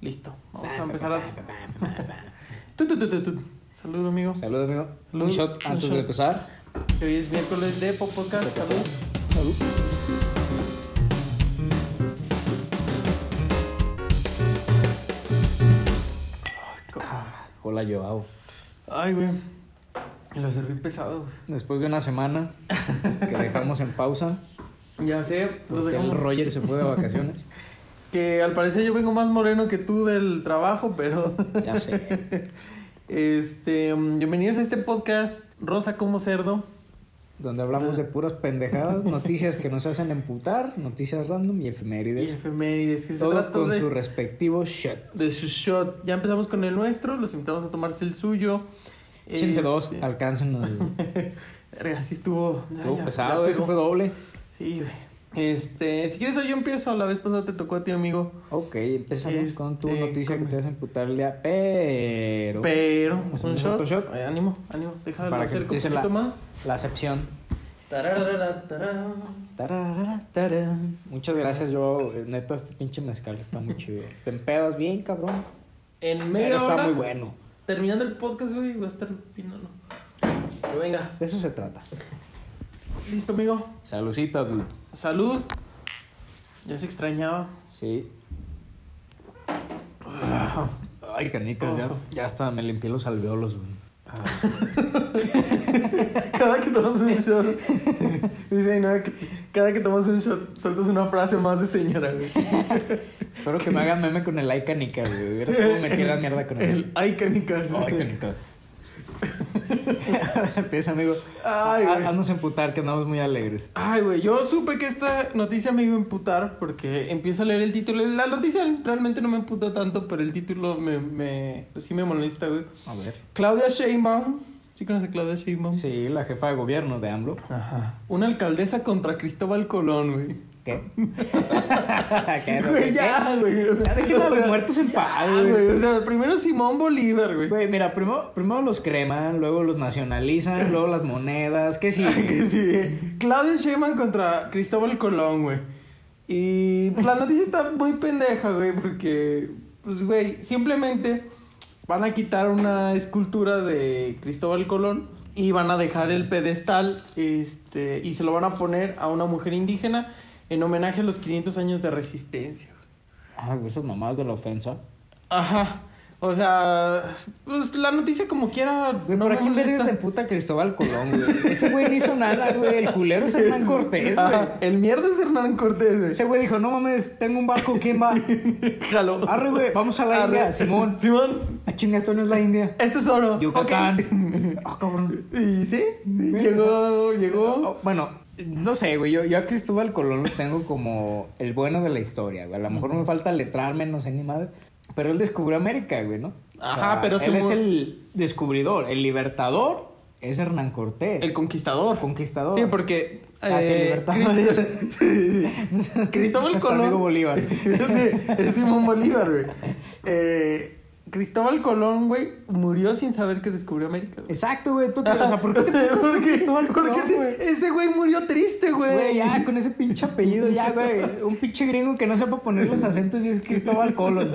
Listo. Vamos a empezar a. Tu, tu, tu, tu, tu. Salud, amigo. Salud, amigo. Salud. Un shot Un antes shot. de empezar. Hoy es miércoles de Pop Podcast. Salud. Salud. Hola, Joao. Ay, güey. Lo serví pesado, güey. Después de una semana que dejamos en pausa, Ya sé. Los porque el dejamos- Roger se fue de vacaciones. Que al parecer yo vengo más moreno que tú del trabajo, pero. Ya sé. Este. um, Bienvenidos a este podcast Rosa como cerdo. Donde hablamos de puras pendejadas, noticias que nos hacen emputar, noticias random y Y efemérides. efemérides. Que se Todo trata con de, su respectivo shot. de su shot. Ya empezamos con el nuestro. Los invitamos a tomarse el suyo. Échense Este, dos, alcáncenos. Verga, sí estuvo. Estuvo ya, pesado, ya eso fue doble. Sí, güey. Este, si quieres hoy yo empiezo, la vez pasada te tocó a ti, amigo. Ok, empezamos con tu Este, noticia que te vas a emputar el día, pero... Pero, un hacer shot. shot. Ay, ánimo, ánimo, déjalo Para que acerco un poquito la- más. La acepción. Tararara, tarara. Tararara, tarara. Muchas gracias, yo, eh, neta, este pinche mezcal está muy chido. Te empedas bien, cabrón. En media Pero está muy bueno. terminando el podcast, güey, va a estar fino, ¿no? Pero venga, De eso se trata. Listo, amigo. Salucita, dude. Salud. Ya se extrañaba. Sí. Ay, canicas, ya, Ojo. ya hasta me limpié los alveolos, güey. Cada que tomas un shot, dice, no, que cada que tomas un shot, sueltas una frase más de señora, güey. Espero que me hagan meme con el ay, canicas, güey. Vieras cómo me mierda con El él. ay, canicas. Ay, canicas. Empieza, amigo. Ay, A- güey. Haznos emputar, que andamos muy alegres. Ay, güey, yo supe que esta noticia me iba a emputar porque empiezo a leer el título. La noticia realmente no me emputa tanto, pero el título me, me pues sí me molesta, güey. A ver. Claudia Sheinbaum. ¿Sí conoce a Claudia Sheinbaum? Sí, la jefa de gobierno de AMLO. Ajá. Una alcaldesa contra Cristóbal Colón, güey. ¿Qué? ¿Qué? Güey, ya, güey. Ya dejen a los muertos en paz, güey. O sea, primero Simón Bolívar, güey. Güey, mira, primero, primero los creman, luego los nacionalizan, luego las monedas. ¿Qué sí? Que sí. Claudia Sheinbaum contra Cristóbal Colón, güey. Y pues, la noticia está muy pendeja, güey, porque, pues, güey, simplemente van a quitar una escultura de Cristóbal Colón y van a dejar el pedestal, este, y se lo van a poner a una mujer indígena en homenaje a los 500 años de resistencia. Güey, esas mamadas de la ofensa. Ajá. O sea, pues la noticia como quiera. Güey, no ¿por aquí vergas de puta Cristóbal Colón, güey? Ese güey no hizo nada, güey. El culero es Hernán Cortés, güey. Ajá, El mierda es Hernán Cortés, güey. Ese güey dijo, no mames, tengo un barco, ¿quién va? Jaló. Arre, güey, vamos a la Arre. India, Simón. Simón, Ah, chinga, esto no es la India. esto es oro. Yucatán. Ah, cabrón. Y sí, sí, llegó, llegó. Oh, Bueno, no sé, güey. Yo, yo a Cristóbal Colón lo tengo como el bueno de la historia, güey. A lo mejor me falta letrarme, no sé ni madre. Pero él descubrió América, güey, ¿no? Ajá, pero él se es el descubridor. El libertador es Hernán Cortés. El conquistador. conquistador. Sí, porque. Ah, el. Crist- sí, sí. Cristóbal Colón. amigo Bolívar. sí, es Simón Bolívar, güey. Eh, Cristóbal Colón, güey, murió sin saber que descubrió América. güey. Exacto, güey. ¿Tú qué? O sea, ¿por qué te putas con Cristóbal Colón, güey? Ese güey murió triste, güey. Güey, ya, con ese pinche apellido, ya, güey. Un pinche gringo que no sepa poner los acentos y es Cristóbal Colón.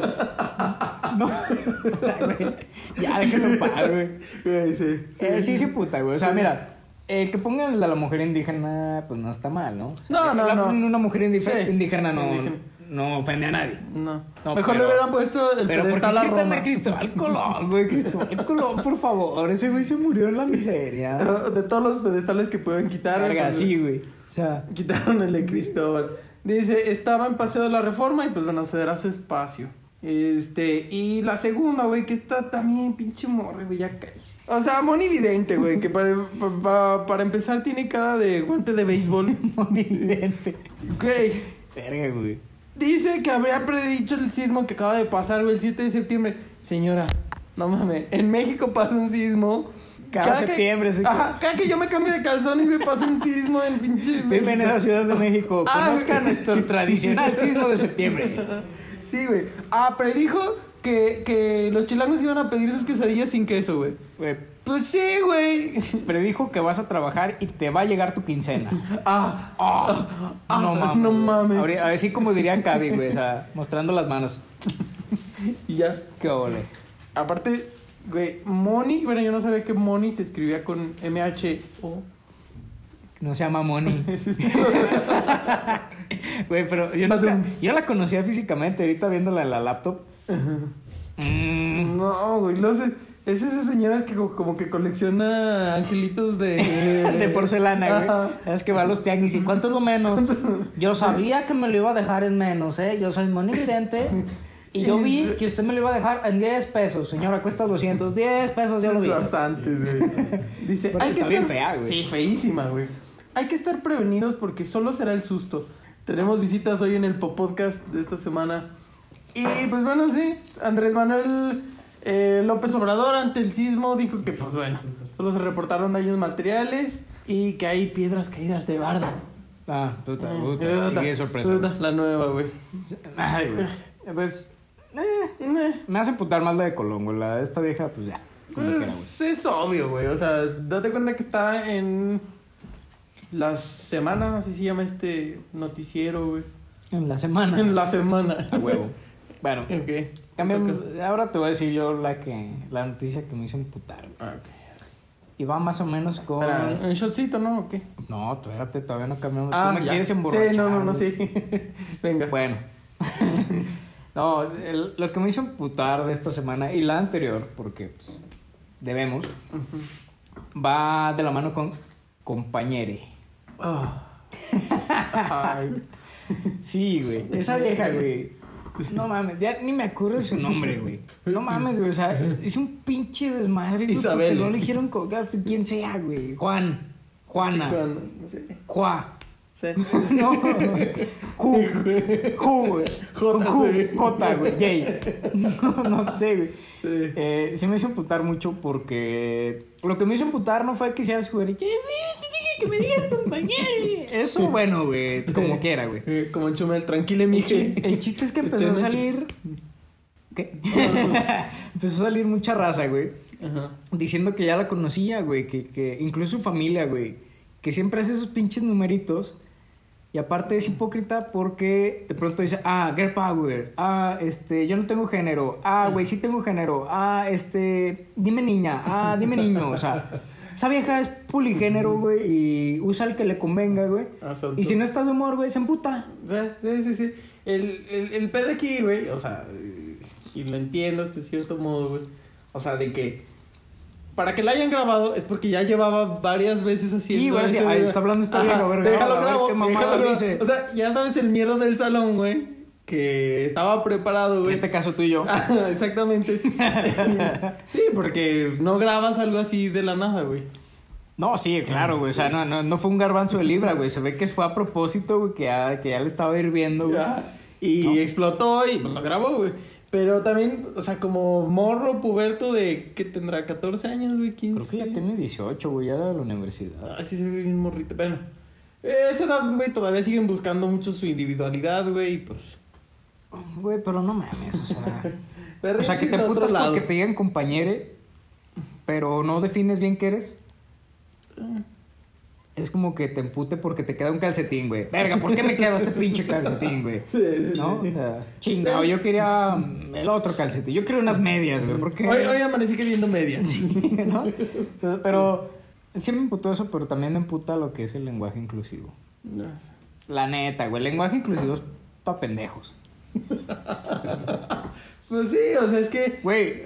No, o sea, güey. Ya, déjenlo en paz, güey. Güey, sí. Eh, sí, sí, puta, güey. O sea, mira, el que pongan de la mujer indígena, pues no está mal, ¿no? O sea, No, no, la- no. Una mujer Sí. indígena no, Indígena. No ofende a nadie. No. No, Mejor pero- le hubieran puesto el Pero ¿por qué pedestal a Roma. a Cristóbal Colón, güey? Cristóbal Colón, por favor. Ese güey se murió en la miseria. De todos los pedestales que pueden quitar. Verga, pues, sí, güey. O sea, Quitaron el de Cristóbal. Dice, estaba en Paseo de la Reforma y pues bueno, cederá su espacio. Este, y la segunda, güey, que está también pinche morre, güey, ya caíse. O sea, monividente, güey, que para, pa- para empezar tiene cara de guante de béisbol. muy evidente. Güey, Verga, güey. Dice que habría predicho el sismo que acaba de pasar, güey, el 7 de septiembre. Señora, no mames, en México pasa un sismo. Cada que- septiembre, sí. Ajá, cada que yo me cambio de calzones me pasa un sismo en pinche Bienvenido a México. Ciudad de México. Ah, Conozca güey. nuestro tradicional sismo de septiembre. Sí, güey. Ah, predijo que, que los chilangos iban a pedir sus quesadillas sin queso, güey. Pues sí, güey. predijo que vas a trabajar y te va a llegar tu quincena. Ah, Ah, ah, no mames. no mames. Ahora- Así como diría Cavi, güey, o sea, mostrando las manos. y ya. Qué ole. Aparte, güey, Money, bueno, yo no sabía que Money se escribía con M-H-O. No se llama Moni. Güey, pero yo, nunca- yo la conocía físicamente, ahorita viéndola en la laptop. Mm, no, güey, no sé. Es esas señoras que como, que colecciona angelitos de... de porcelana, güey. Ajá. Es que va a los tianguis y ¿cuánto es lo menos? Yo sabía que me lo iba a dejar en menos, ¿eh? Yo soy monividente y yo vi que usted me lo iba a dejar en 10 pesos. Señora, cuesta 200. 10 pesos, ya lo vi. Farsantes, güey. Dice, Porque hay que está bien fea, güey. Sí, feísima, güey. Hay que estar prevenidos porque solo será el susto. Tenemos visitas hoy en el Podcast de esta semana. Y pues bueno, sí, Andrés Manuel eh, López Obrador ante el sismo dijo que pues bueno, solo se reportaron daños materiales y que hay piedras caídas de bardas. Ah, puta, Eh, puta. puta, Qué sorpresa. puta, La nueva, güey. Ay, güey. Pues, eh, Eh, me hace putar más la de Colón, güey. La de esta vieja, pues ya. Pues es obvio, güey. O sea, date cuenta que está en la semana, así se llama este noticiero, güey. En la semana. En la semana. A huevo. Bueno, Ok. cambiamos- Toca. ahora te voy a decir yo la que la noticia que me hizo emputar. Ah. Y va más o menos con. Espera, ¿un shotcito, no? ¿O qué? No, espérate, todavía no cambiamos. Ah, Tú me ya. quieres emborrachar. Sí, no, no, no, sí. Venga. Bueno. no, el- lo que me hizo emputar de esta semana y la anterior, porque pues, debemos, va de la mano con compañere. Ah. Ay. Sí, güey. Esa vieja, güey. No mames, ya ni me acuerdo de su nombre, güey. No mames, güey. O sea, es un pinche desmadre, güey. Isabel. Porque no le dijeron co- quien sea, güey. Juan. Juana. Juan. Juá. Sí. No. Ju. Ju, güey. Ju. güey. Jay. No, no sé, güey. Sí. Eh, sí me hizo emputar mucho porque lo que me hizo emputar no fue que seas güey, "Che, sí, sí, sí, que me digas compañero. Eso, bueno, güey, como quiera, güey. Como el chumel, tranquile, El mije. chiste, el chiste es que empezó a salir. ¿Qué? empezó a salir mucha raza, güey. Ajá. Diciendo que ya la conocía, güey. Que, que incluso su familia, güey. Que siempre hace esos pinches numeritos. Y aparte es hipócrita porque de pronto dice, ah, girl power, ah, este, yo no tengo género, ah, güey, sí tengo género, ah, este, dime niña, ah, dime niño, o sea, esa vieja es poligénero, güey, y usa el que le convenga, güey. Ah, Y si no está de humor, güey, se emputa. O sea, sí, sí, sí. El, el, el pedo aquí, güey, o sea, y lo entiendo hasta cierto modo, güey. O sea, de que para que la hayan grabado es porque ya llevaba varias veces haciendo Sí, güey, ese- ay, está hablando esta vieja, verga, Déjalo a ver grabo, déjalo grabo. dice. O sea, ya sabes el mierda del salón, güey, que estaba preparado, En güey. este caso tú y yo. Exactamente. sí, porque no grabas algo así de la nada, güey. No, sí, claro, güey. O sea, no, no, no fue un garbanzo de libra, güey. Se ve que fue a propósito, güey, que ya, que ya le estaba hirviendo, güey. Y No. explotó y pues, lo grabó, güey. Pero también, o sea, como morro puberto de que tendrá 14 años, güey, 15. Creo que ya tiene 18, güey, ya era de la universidad. Ah, sí, se ve bien morrito. Bueno, eh, esa edad, güey, todavía siguen buscando mucho su individualidad, güey, y pues. Güey, pero no mames, o sea. Pero o sea, que te lado. porque te digan compañere, pero no defines bien qué eres. Es como que te empute porque te queda un calcetín, güey. Verga, ¿por qué me queda este pinche calcetín, güey? Sí, sí, ¿No? sí. O sea, chingado, yo quería mm, el otro calcetín. Yo quería unas medias, güey. Hoy, hoy amanecí queriendo medias. ¿no? Entonces, pero sí me emputó eso, pero también me emputa lo que es el lenguaje inclusivo. No. La neta, güey, el lenguaje inclusivo es pa' pendejos. Pues sí, o sea, es que. Güey,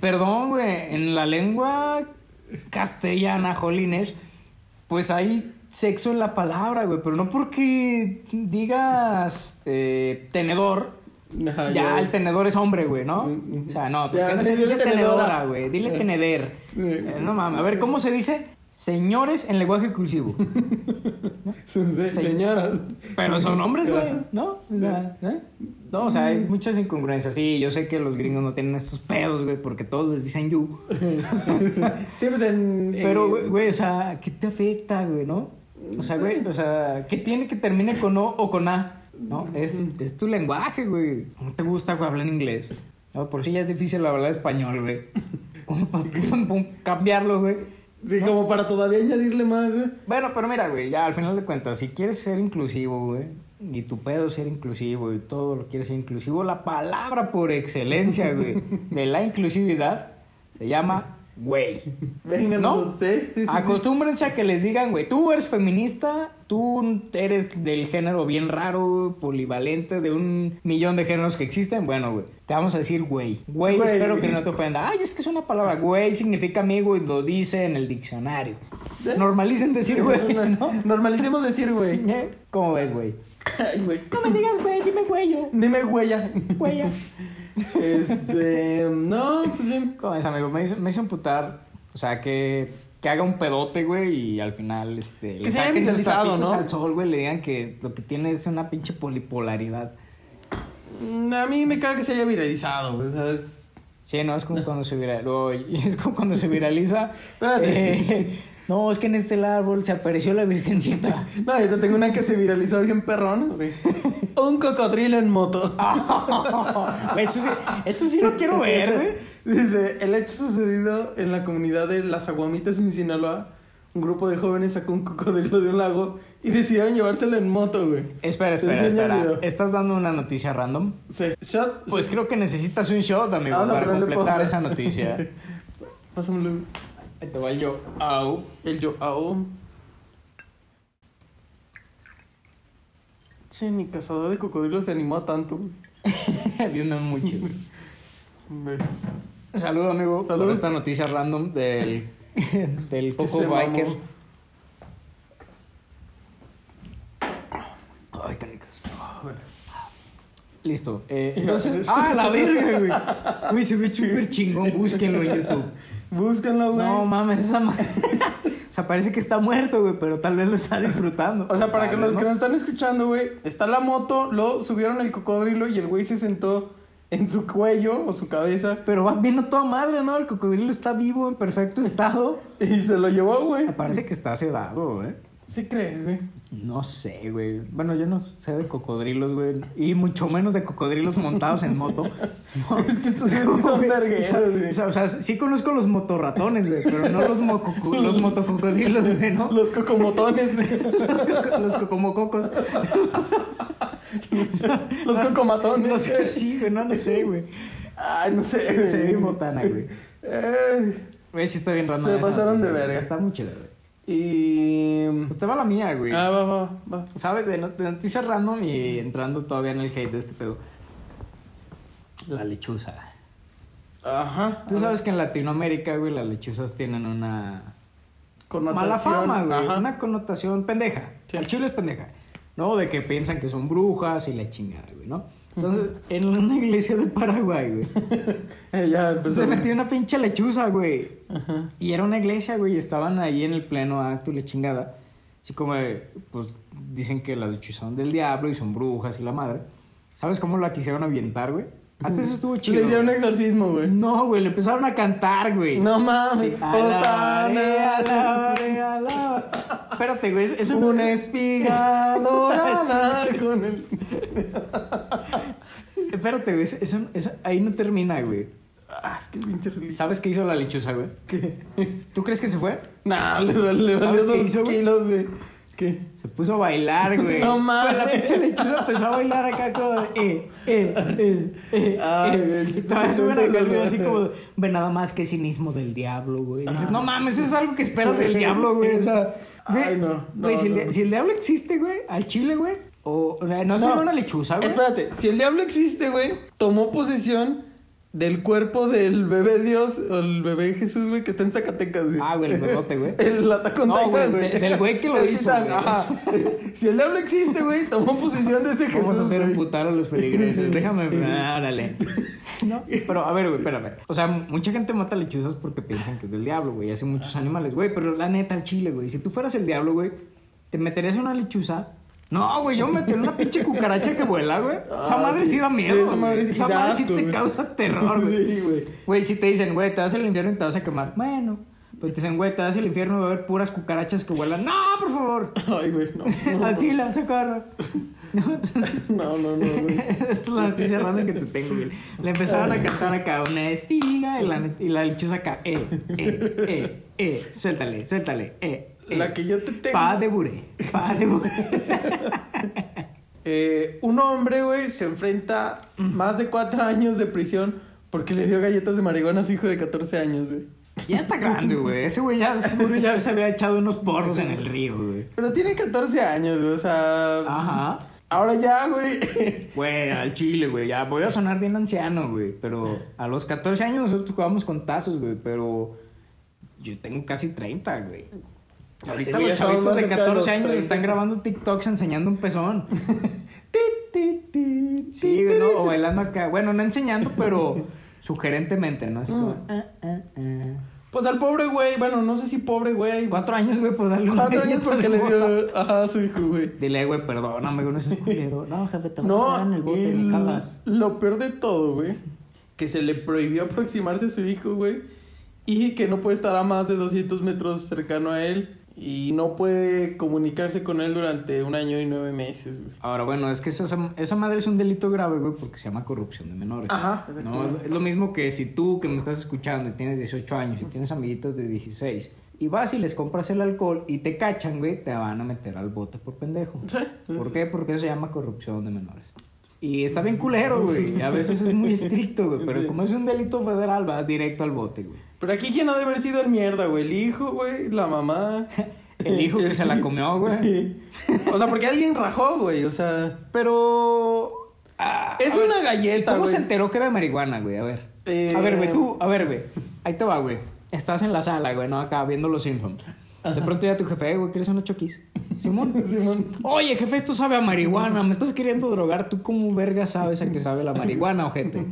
perdón, güey, en la lengua castellana, jolines, pues hay sexo en la palabra, güey, pero no porque digas eh, tenedor. Ajá, ya, el tenedor es hombre, güey, ¿no? O sea, no, Ya, porque no se dice tenedora. güey. Dile teneder. Eh, no mames, a ver, ¿cómo se dice? Señores en lenguaje inclusivo. Señoras. Pero son hombres, güey, ¿no? O sea, ¿eh? No, o sea, hay muchas incongruencias. Sí, yo sé que los gringos no tienen estos pedos, güey, porque todos les dicen you. Sí, pues en. en- Pero, güey, o sea, ¿qué te afecta, güey, no? O sea, güey, o sea, ¿qué tiene que termine con O o con A? ¿No? Es, es tu lenguaje, güey. ¿No te gusta, güey, hablar inglés? No, por si ya es difícil hablar español, güey. Como para cambiarlo, güey. Sí, como para todavía añadirle más, güey. Bueno, pero mira, güey, ya al final de cuentas, si quieres ser inclusivo, güey, y tu pedo ser inclusivo y todo lo quieres ser inclusivo, la palabra por excelencia, güey, de la inclusividad se llama güey. Venga, ¿No? Sí, sí, sí, sí. Acostúmbrense a que les digan, güey, tú eres feminista, tú eres del género bien raro, polivalente, de un millón de géneros que existen. Bueno, güey, te vamos a decir güey. Güey, Güey. espero que no te ofenda. Ay, es que es una palabra, güey, significa amigo y lo dice en el diccionario. Normalicen decir güey, ¿no? Normalicemos decir, güey. ¿Eh? ¿Cómo ves, güey? Ay, güey. No me digas güey, dime güeyo. Dime, güeya. Güeya. Este. No, pues bien. ¿Cómo ves, amigo? Me hizo, me hizo emputar, o sea, que, que haga un pedote, güey, y al final, este, le se haya saquen los viralizado, trapitos ¿no? al sol, güey, le digan que lo que tiene es una pinche polipolaridad. Mm, A mí me caga que se haya viralizado, güey, ¿sabes? Sí, no, es como cuando se viraliza. Es como cuando se viraliza. Eh, no, es que en este árbol se apareció la virgencita. No, yo te tengo una que se viralizó bien perrón, güey. Un cocodrilo en moto. eso, sí, eso sí lo quiero ver, güey. Dice, el hecho sucedido en la comunidad de Las Aguamitas en Sinaloa. Un grupo de jóvenes sacó un cocodrilo de un lago y decidieron llevárselo en moto, güey. Espera, espera, espera. ¿Estás dando una noticia random? Sí. Shot. Pues creo que necesitas un shot, amigo, Vamos a para completar esa noticia. Pásamelo. Ahí te va el yo. Au. El yo. Ao. Che, ni cazador de cocodrilos se animó a tanto, güey. Viendo mucho. Hombre. Saludo, amigo. Salud. Por esta noticia random del, del Es que Coco mamó. Biker. Ay, canicas. Listo. Eh, entonces. ¡Ah, la verga, güey! Uy, se ve súper chingón. Búsquenlo en YouTube. Búsquenlo, güey. No mames, esa ma- O sea, parece que está muerto, güey, pero tal vez lo está disfrutando. O sea, para que los que ¿no? nos están escuchando, güey, está la moto, lo subieron el cocodrilo y el güey se sentó en su cuello o su cabeza Pero va viendo toda madre, ¿no? El cocodrilo está vivo, en perfecto estado. y se lo llevó, güey. Me parece que está sedado, ¿eh? ¿Sí crees, güey? No sé, güey. Bueno, yo no sé de cocodrilos, güey. Y mucho menos de cocodrilos montados en moto. No. Es que estos sí son Güey, vergueros, o sea, güey. O sea, o sea, sí conozco los motorratones, güey, pero no los, mococo- los motococodrilos, güey, ¿no? Los cocomotones, Los, coco- los cocomococos. los cocomatones. No sé, sí, güey, no, no sé, güey. Ay, no sé, güey. Se ve botana, güey. Eh, Güey, sí está bien random. Se pasaron de güey. verga. Está muy chido, güey. Y... Pues te va la mía, güey. Ah, va, va, va. ¿Sabes? De, not- de noticias random y entrando todavía en el hate de este pedo. La lechuza. Ajá. Tú sabes que en Latinoamérica, güey, las lechuzas tienen una Connotación. mala fama, güey. Ajá. Una connotación pendeja. Sí. El chile es pendeja. ¿No? De que piensan que son brujas y la chingada, güey, ¿no? Entonces, en una iglesia de Paraguay, güey, Eh, ya empezó. se metió una pinche lechuza, güey. Y era una iglesia, güey, y estaban ahí en el pleno acto y la chingada. Así como, de, pues, dicen que las lechuzas son del diablo y son brujas y la madre. ¿Sabes cómo la quisieron avientar, güey? Hasta eso estuvo chido. Le hicieron un exorcismo, güey. No, güey, le empezaron a cantar, güey. No mames. Sí. Espérate, güey, eso no- Una espiga dorada con el... Espérate, güey, eso, eso- eso- ahí no termina, güey. Ah, es que pinche religión. ¿Sabes qué hizo la lechuza, güey? ¿Qué? ¿Tú crees que se fue? Nah, le, le ¿Sabes valió qué dos hizo, güey? kilos, güey. ¿Qué? Se puso a bailar, güey. No mames. Güey, La pinche lechuza empezó a bailar acá como de, eh, eh, eh, eh. Ay, eh. güey, Y todavía suben acá el video así como, ve nada más que cinismo del diablo, güey. Y dices, no mames, eso es algo que esperas del diablo, güey. O sea, güey, Ay, no, no, güey, si, el no. si el diablo existe, güey, al chile, güey, o no sería una lechuza, güey. Espérate, si el diablo existe, güey, tomó posesión del cuerpo del bebé Dios o el bebé Jesús, güey, que está en Zacatecas, güey. Ah, güey, el bebote, güey. El Atacón No, güey, de- del güey que lo El hizo, güey. Ajá. Si el diablo existe, güey, tomó posesión de ese Jesús. Vamos a hacer güey. emputar a los feligreses. Déjame. Árale. No, pero a ver, güey, espérame. O sea, mucha gente mata lechuzas porque piensan que es del diablo, güey. Hace muchos animales, güey. Pero la neta, al chile, güey. Si tú fueras el diablo, güey, ¿te meterías en una lechuza? No, güey, yo me metí en una pinche cucaracha que vuela, güey. Esa Ah, madre sí, sí. da miedo. Esa madre sí Esa madre te güey. causa terror, güey. Sí, güey. Güey, si te dicen, güey, te vas al infierno y te vas a quemar. Bueno. Pues te dicen, güey, te vas al infierno y va a haber puras cucarachas que vuelan. No, por favor. Ay, güey, no. Atila, socorro. No, entonces- No, no, no, güey. esta es la noticia random que te tengo, güey. Le empezaron a cantar acá una espiga y la, y la lechuza acá, eh, eh, eh, eh, suéltale, suéltale, eh. La que yo te tengo. Pa de buré, pa de buré. Eh, un hombre, güey, se enfrenta más de cuatro años de prisión porque le dio galletas de marihuana a su hijo de 14 años, güey. Ya está grande, güey. Ese güey ya seguro ya se había echado unos porros en el río, güey. Pero tiene 14 años, güey, o sea... Ajá. Ahora ya, güey. Güey, al chile, güey. Ya voy a sonar bien anciano, güey. Pero a los 14 años nosotros jugábamos con tazos, güey. Pero yo tengo casi 30, güey. Ahorita los chavitos de cerca de 14 los años 30. están grabando TikToks enseñando un pezón. Sí, ¿no? O bailando acá. Bueno, no enseñando, pero sugerentemente, ¿no? Así como... ah, ah, ah. Pues al pobre güey, bueno, no sé si pobre güey. Cuatro años, güey, por darle Cuatro años porque le dio ajá, a su hijo, güey. Dile, güey, perdóname, güey, no seas culero. No, jefe, te voy a No, en el bote, el- me cagas. lo peor de todo, güey, que se le prohibió aproximarse a su hijo, güey, y que no puede estar a más de 200 metros cercano a él y no puede comunicarse con él durante un año y nueve meses, güey. Ahora, bueno, es que esa, esa madre es un delito grave, güey, porque se llama corrupción de menores. Ajá, No, es lo mismo que si tú que me estás escuchando y tienes 18 años y tienes amiguitos de 16 y vas y les compras el alcohol y te cachan, güey, te van a meter al bote por pendejo. Sí, ¿Por qué? Porque eso se llama corrupción de menores. Y está bien culero, güey. y A veces es muy estricto, güey. Pero Sí. como es un delito federal, vas directo al bote, güey. Pero aquí quién ha de haber sido el mierda, güey, el hijo, güey, la mamá. El hijo que se la comió, güey. O sea, porque alguien rajó, güey, o sea, Pero. ah, es a ver, una galleta, ¿Cómo se enteró que era de marihuana, güey? A ver. Eh, A ver, güey, tú, a ver, güey. Ahí te va, güey. Estás en la sala, güey, ¿no? Acá viendo los Simpsons. De pronto ya tu jefe, "Eh, güey, ¿quieres unos choquis? Simón. Simón. Oye, jefe, esto sabe a marihuana. Me estás queriendo drogar. ¿Tú cómo verga sabes a qué sabe la marihuana, ojete?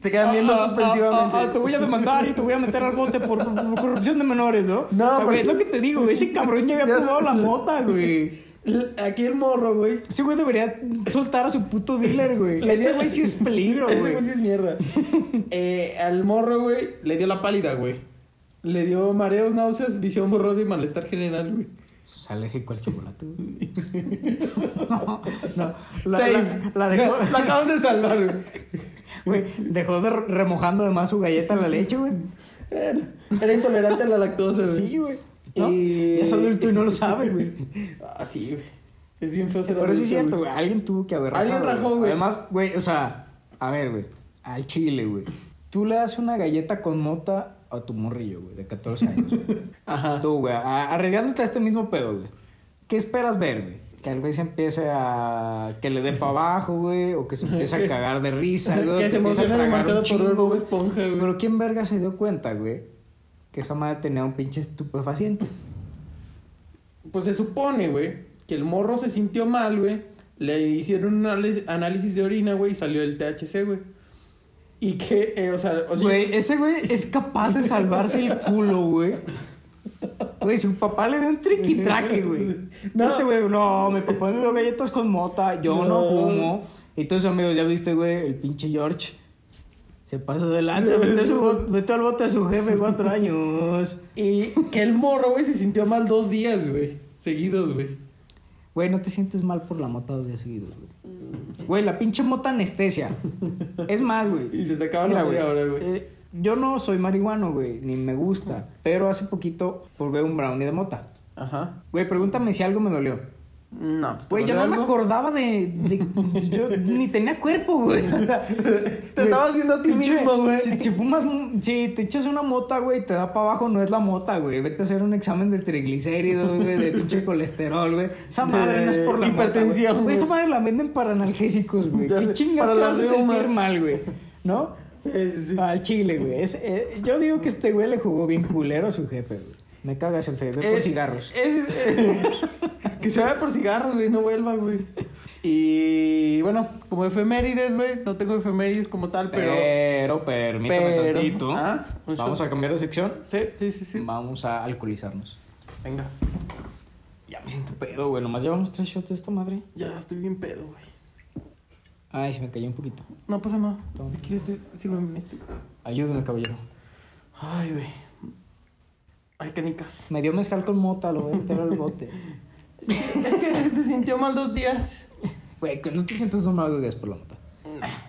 Te quedan viendo Ah, ah, suspensivamente. ah, ah, te voy a demandar y te voy a meter al bote por, por- por corrupción de menores, ¿no? No, o sea, güey, es lo que te digo, güey. Ese cabrón ya había probado la mota, güey. Aquí el morro, güey. Ese güey debería soltar a su puto dealer, güey. Le Ese güey sí es peligro, Ese güey. güey sí es mierda. Eh, al morro, güey, le dio la pálida, güey. Le dio mareos, náuseas, visión borrosa y malestar general, güey. Es alérgico al chocolate, güey. no, no. La, Save. la- la dejó, La acabas de salvar, güey. Güey, dejó de remojando además su galleta en la leche, güey. Era, era intolerante a la lactosa, güey. Sí, güey. ¿No? Y- Ya es adulto y no lo sabe, güey. Ah, sí, güey. Es bien feo ser Pero sí es adulto, cierto, güey. Alguien tuvo que haber Alguien rajado, rajó, güey. Además, güey, o sea, a ver, güey. Al chile, güey. Tú le das una galleta con mota a tu morrillo, güey, de 14 años. Ajá. Tú, güey, arriesgándote a este mismo pedo, güey. ¿Qué esperas ver, güey? Que el güey se empiece a... Que le dé para abajo, güey. O que se empiece a cagar de risa, güey. que se emociona demasiado por ver Bob Esponja, güey. Pero ¿quién verga se dio cuenta, güey? Que esa madre tenía un pinche estupefaciente. Pues se supone, güey, que el morro se sintió mal, güey. Le hicieron un análisis- análisis de orina, güey, y salió el THC, güey. Y que, eh, o sea, o sea, Güey, ese güey es capaz de salvarse el culo, güey. Güey, su papá le dio un triquitraque, güey. No. Este güey, no, mi papá me dio galletas con mota, yo no, No. fumo. Y todos amigos, ya viste, güey, el pinche George. Se pasó de lanza, metió, al bote a su jefe cuatro años. y que el morro, güey, se sintió mal dos días, güey. Seguidos, güey. Güey, no te sientes mal por la mota dos días seguidos, güey. Güey, la pinche mota anestesia. Es más, güey. Y se te acaba la media hora, güey. eh, yo no soy marihuano, güey, ni me gusta. Pero hace poquito probé un brownie de mota. Ajá. Güey, pregúntame si algo me dolió. No, pues. ¿te Güey, yo no me acordaba de. de- yo ni tenía cuerpo, güey. Te estabas viendo a ti mismo, güey. Si, si fumas. Si te echas una mota, güey, te da para abajo, no es la mota, güey. Vete a hacer un examen de triglicéridos, güey, de pinche colesterol, güey. Esa madre no es por la mota, Hipertensión, güey. güey. Esa madre la venden para analgésicos, güey. ¿Qué chingas te vas a sentir mal, güey? ¿No? Sí, sí, sí. Al chile, güey. Es- eh, yo digo que este güey le jugó bien culero a su jefe, güey. Me cagas el fe, ve por cigarros. es- que se vaya por cigarros, güey, no vuelva, güey. Y bueno, como efemérides, güey, no tengo efemérides como tal, pero. Pero, permítame pero- tantito. Ah, un Vamos a cambiar de sección. Sí, sí, sí, sí. Vamos a alcoholizarnos. Venga. Ya me siento pedo, güey. Nomás llevamos tres shots de esta madre. Ya estoy bien pedo, güey. Ay, se me cayó un poquito. No pasa nada. Si quieres, sigo en este. Ayúdame, caballero. Ay, güey. Ay, canicas. Me dio mezcal con mota, lo voy a meter al bote. Es que, es que se sintió mal dos días. Güey, que no te sientes mal dos días por la mota.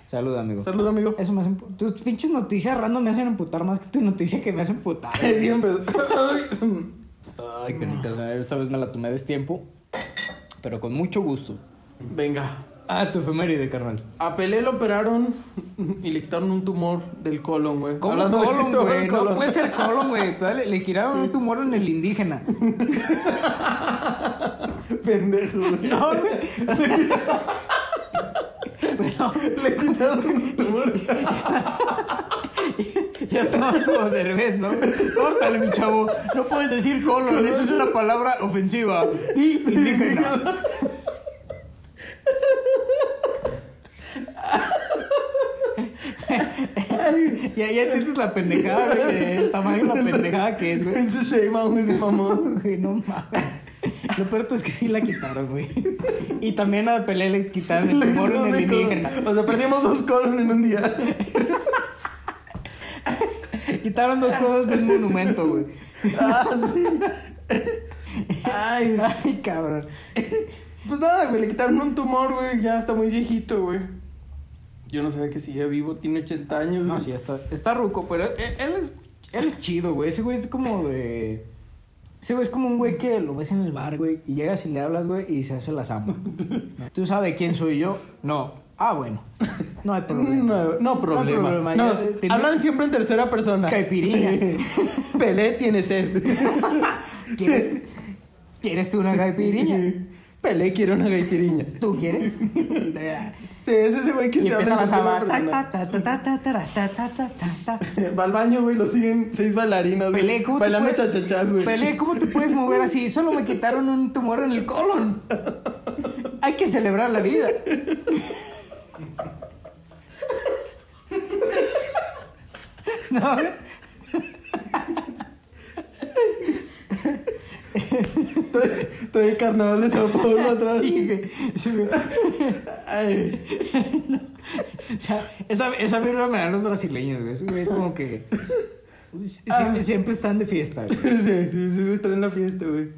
Salud, amigo. Salud, amigo. Eso me hace Tus pinches noticias random me hacen emputar más que tu noticia que me hace emputar. Siempre. Ay, canicas, esta vez me la tomé a destiempo. Pero con mucho gusto. Venga. Ah, tu efeméride, carnal. A Pelé lo operaron y le quitaron un tumor del colon, güey. ¿Cómo Hablando colon, güey? No puede ser colon, güey. Le, le tiraron un tumor en el indígena. Pendejo, güey. No, güey. Pero Le quitaron un tumor. ya estaba como de revés, ¿no? Córtale, mi chavo. No puedes decir colon. Eso es una palabra ofensiva. Y indígena. Ya, ya entiendes la pendejada, güey. El tamaño de la pendejada que es, güey. Ese Sheinbaum, güey, se mamó. Güey, no mames. Lo peor es que sí la quitaron, güey. Y también a Pelé le quitaron el tumor en el indígena. O sea, perdimos dos colon en un día. Quitaron dos cosas del monumento, güey. Ah, sí. Ay, Ay, cabrón. Pues nada, güey, le quitaron un tumor, güey. Ya está muy viejito, güey. Yo no sabía que sigue vivo, tiene 80 años. No, güey. sí, está, está ruco, pero él, él es, él es chido, güey. Ese güey es como de... Ese güey es como un güey que lo ves en el bar, güey, y llegas y le hablas, güey, y se hace la samba. ¿Tú sabes quién soy yo? No. Ah, bueno. No hay problema. No, no problema. problema, No, tiene- hablan siempre en tercera persona. Caipiriña. Pelé tiene sed. ¿Quieres, ¿Quieres tú una caipiriña? Pelé quiere una gaitiriña. ¿Tú quieres? sí, es ese güey que y se empiezan a sabar. Va al baño, güey, lo siguen seis bailarinas. Pelé, ¿cómo Pelé, ¿cómo te puedes mover así? Solo me quitaron un tumor en el colon. Hay que celebrar la vida. no, Trae, carnaval de Sao Paulo atrás. sí, güey. Sí, güey. Ay. O sea, esa, esa vibra me dan los brasileños, güey. Güeyes como que... sie- Ah. Siempre, están de fiesta. güey. Sí, sí, sí, está en la fiesta, güey.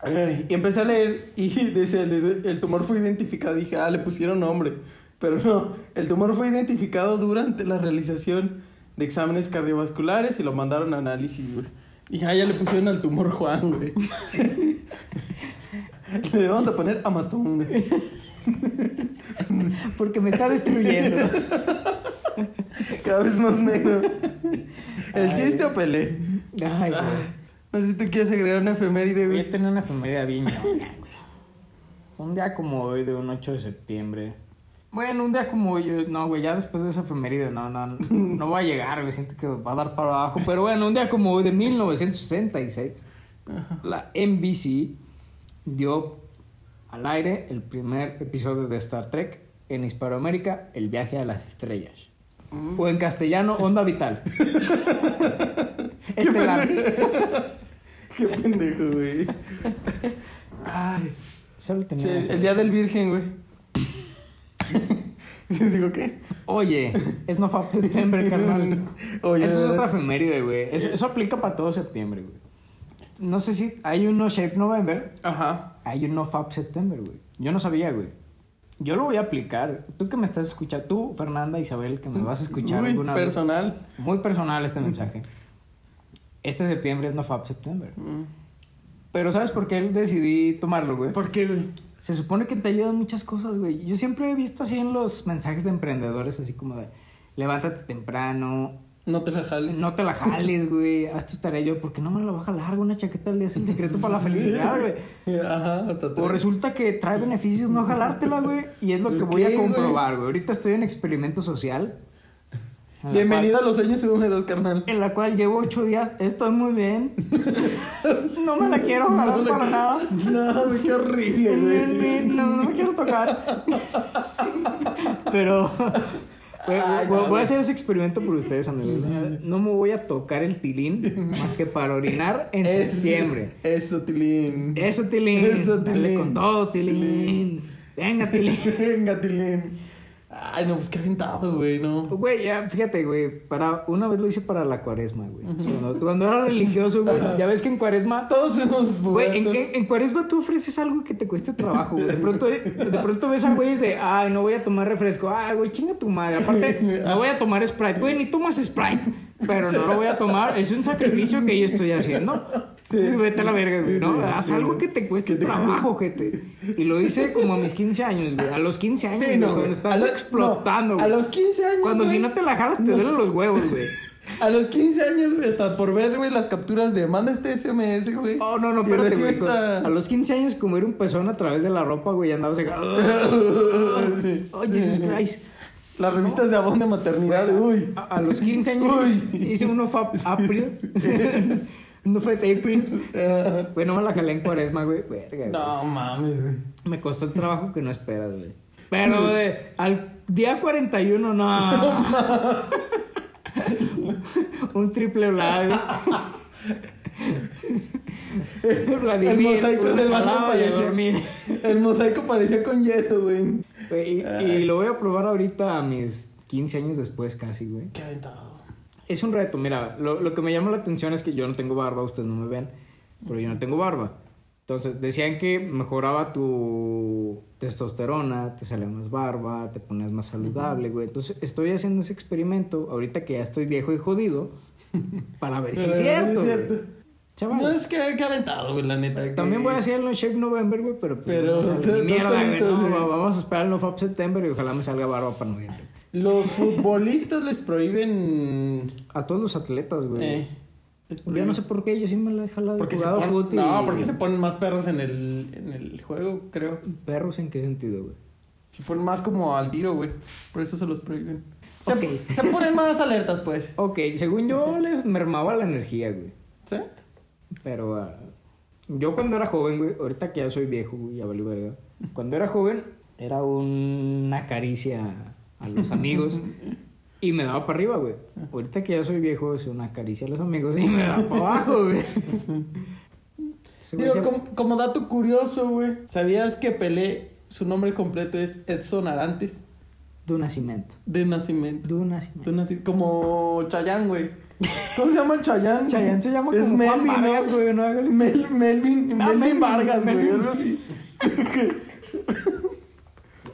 Ay, Y empecé a leer y decía, el, el tumor fue identificado. Dije, ah, le pusieron nombre. Pero no, el tumor fue identificado durante la realización de exámenes cardiovasculares y lo mandaron a análisis, güey. Y ah, ya le pusieron al tumor Juan, güey. le vamos a poner Amazon. Porque me está destruyendo. Cada vez más negro. ¿El chiste o Pelé? Ay, güey. No sé si tú quieres agregar una efeméride, güey. a tener una efeméride bien ñoña, güey. Un día como hoy, de un 8 de septiembre. Bueno, un día como hoy, yo- no, güey, ya después de esa efeméride, no, no, no va a llegar, güey, siento que va a dar para abajo. Pero bueno, un día como hoy, de 1966, la NBC dio al aire el primer episodio de Star Trek en Hispanoamérica, El viaje a las estrellas. O en castellano, Onda Vital. Estelar. Qué pendejo, güey. Ay. Solo Sí, tenía el día del Virgen, güey. Digo, ¿qué? Oye, es no Fab September, carnal. Oye, eso es otra efeméride, güey. Eso, eso aplica para todo septiembre, güey. No sé si hay un No Shape November, Ajá. hay un No Fab September, güey. Yo no sabía, güey. Yo lo voy a aplicar. Tú que me estás escuchando, tú, Fernanda, Isabel, que me vas a escuchar Uy, alguna vez. personal. Muy personal este mensaje. Este septiembre es No Fab September. Mm. Pero ¿sabes por qué decidí tomarlo, güey? ¿Por qué, güey? Se supone que te ayudan muchas cosas, güey. Yo siempre he visto así en los mensajes de emprendedores, así como de levántate temprano, No te la jales. no te la jales, güey, haz tu tarea yo, porque no me la va a jalar, una chaqueta le es el secreto para la felicidad, güey. Ajá, hasta O resulta que trae beneficios no jalártela, güey, y es lo que ¿Por voy a comprobar, güey. Ahorita estoy en experimento social. en Bienvenido a los sueños húmedos, carnal. en la cual llevo ocho días, estoy muy bien. no me la quiero jalar No para nada. No, qué horrible, güey. No, no me quiero tocar. Pero voy, Ay, voy- no, voy a hacer ese experimento por ustedes, amigos. No me voy a tocar el tilín más que para orinar en Eso- septiembre. Eso, Tilín. Eso, tilín. Eso, Dale Tilín. con todo, tilín. Venga, tilín. Venga, Tilín. Ay, no, pues qué aventado, güey, no. Güey, ya, fíjate, güey, para, una vez lo hice para la cuaresma, güey. Cuando, cuando era religioso, güey, ya ves que en cuaresma Todos fuimos Güey, en, en- en cuaresma tú ofreces algo que te cueste trabajo, güey. De pronto, de pronto ves a güeyes de, ay, no voy a tomar refresco. Ay, güey, chinga tu madre. Aparte, no voy a tomar Sprite. Güey, ni tomas Sprite. Pero no lo voy a tomar. Es un sacrificio que yo estoy haciendo. Entonces, vete a la verga, güey, ¿no? Haz algo que te cueste trabajo, gente. Y lo hice como a mis 15 años, güey. A los 15 años, güey, no, cuando estás A lo- explotando, no, a güey. los 15 años, Cuando si güey. no te la jalas, te duelen los huevos, güey. A los 15 años, güey, hasta por ver, güey, las capturas de manda este SMS, güey. Oh, no, no, espérate, güey. Esta- A los 15 años, como era un pezón a través de la ropa, güey, andabas acá. Sí. Oh, Jesus Christ. Las revistas de abón de maternidad, uy. A, a los 15 años Uy. hice uno fue April. No fue April. Güey, no me la jalé en cuaresma, güey. Verga, güey. No mames, güey. Me costó el trabajo que no esperas, güey. Pero, güey, al día 41, no. Un triple blanco. Vladimir, El mosaico del baño parecía-. El mosaico parecía con yeso, güey. Güey, y, y lo voy a probar ahorita a mis 15 años después casi, güey. Qué aventado. Es un reto, mira, lo, lo que me llama la atención es que yo no tengo barba, ustedes no me ven, pero yo no tengo barba. Entonces, decían que mejoraba tu testosterona, te salía más barba, te ponías más saludable, güey. Entonces, estoy haciendo ese experimento, ahorita que ya estoy viejo y jodido, para ver si es cierto. güey. Chaval, No es que, que aventado, güey, la neta. que- También voy a hacer el No Shave November, güey, pero... pues, Pero mierda, no, vamos a esperar el No Fab September y ojalá me salga barba para noviembre. Los futbolistas les prohíben. A todos los atletas, güey. Eh, les Ya prohíben- no sé por qué, yo sí me la he jalado. Porque se jugado ponen- fut y- No, porque se ponen más perros en el, en el juego, creo. ¿Perros en qué sentido, güey? Se ponen más como al tiro, güey. Por eso se los prohíben. Se, se ponen más alertas, pues. Ok, según yo les mermaba la energía, güey. ¿Sí? Pero ah, yo cuando era joven, güey, ahorita que ya soy viejo, güey, ya valió verga. Cuando era joven, era una caricia a los amigos y me daba para arriba, güey. Ahorita que ya soy viejo, es una caricia a los amigos y me da para abajo, güey. Digo, como, como dato curioso, güey. ¿Sabías que Pelé, su nombre completo es Edson Arantes? Du nacimiento. De nacimiento. Du nacimiento. De naci- como Chayán, güey. ¿Cómo se llama Chayán? Chayanne se llama es como Juan Melvin, güey, no Mel- Melvin, Ah, Melvin, Melvin, Vargas, güey. Melvin.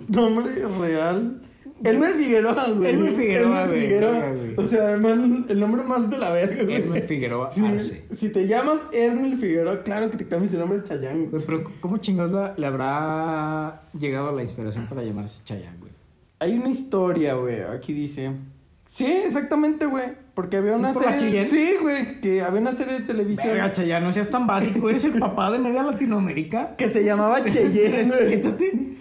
Nombre real. Elmer Figueroa, güey. Elmer Figueroa, güey. Figueroa. O sea, hermano, el nombre más de la verga, güey. Elmer Figueroa Si, Arce. si te llamas Elmer Figueroa, claro que te cambies el nombre a Chayán, güey. Pero ¿cómo chingados la- le habrá llegado la inspiración para llamarse Chayanne, güey? Hay una historia, güey, aquí dice. Sí, exactamente, güey. Porque había ¿Sí una serie. Sí, güey, que había una serie de televisión Verga, Chayanne, no seas tan básico. Eres el papá de media Latinoamérica. que se llamaba Cheyenne. Respétate.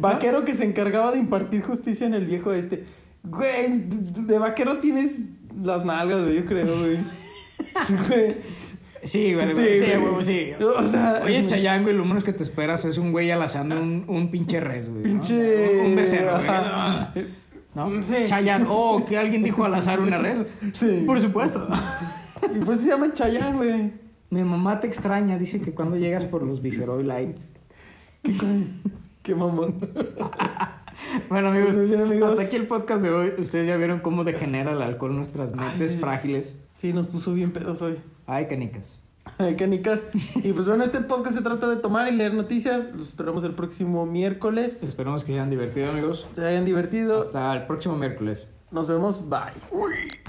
Vaquero que se encargaba de impartir justicia en el viejo este. Güey, de vaquero tienes las nalgas, güey, yo creo, güey. Sí, güey. Sí, güey, Sí, sí, güey. sí. O sea, Oye, Chayanne, güey, lo menos que te esperas es un güey alazando un, un pinche res, güey. ¿no? Pinche- Un becerro, güey. Ajá. ¿No? Sí. Chayanne, oh, que alguien dijo alazar una res. Sí. Por supuesto. Y por eso se llama Chayán, güey. Mi mamá te extraña, dice que cuando llegas por los Viceroy Light. Qué mamón. Bueno, amigos, bien, amigos. hasta aquí el podcast de hoy. Ustedes ya vieron cómo degenera el alcohol nuestras mentes Ay. frágiles. Sí, nos puso bien pedos hoy. Ay, canicas. Ay, canicas. Y pues bueno, este podcast se trata de tomar y leer noticias. Los esperamos el próximo miércoles. Esperamos que se hayan divertido, amigos. Se hayan divertido. Hasta el próximo miércoles. Nos vemos. Bye.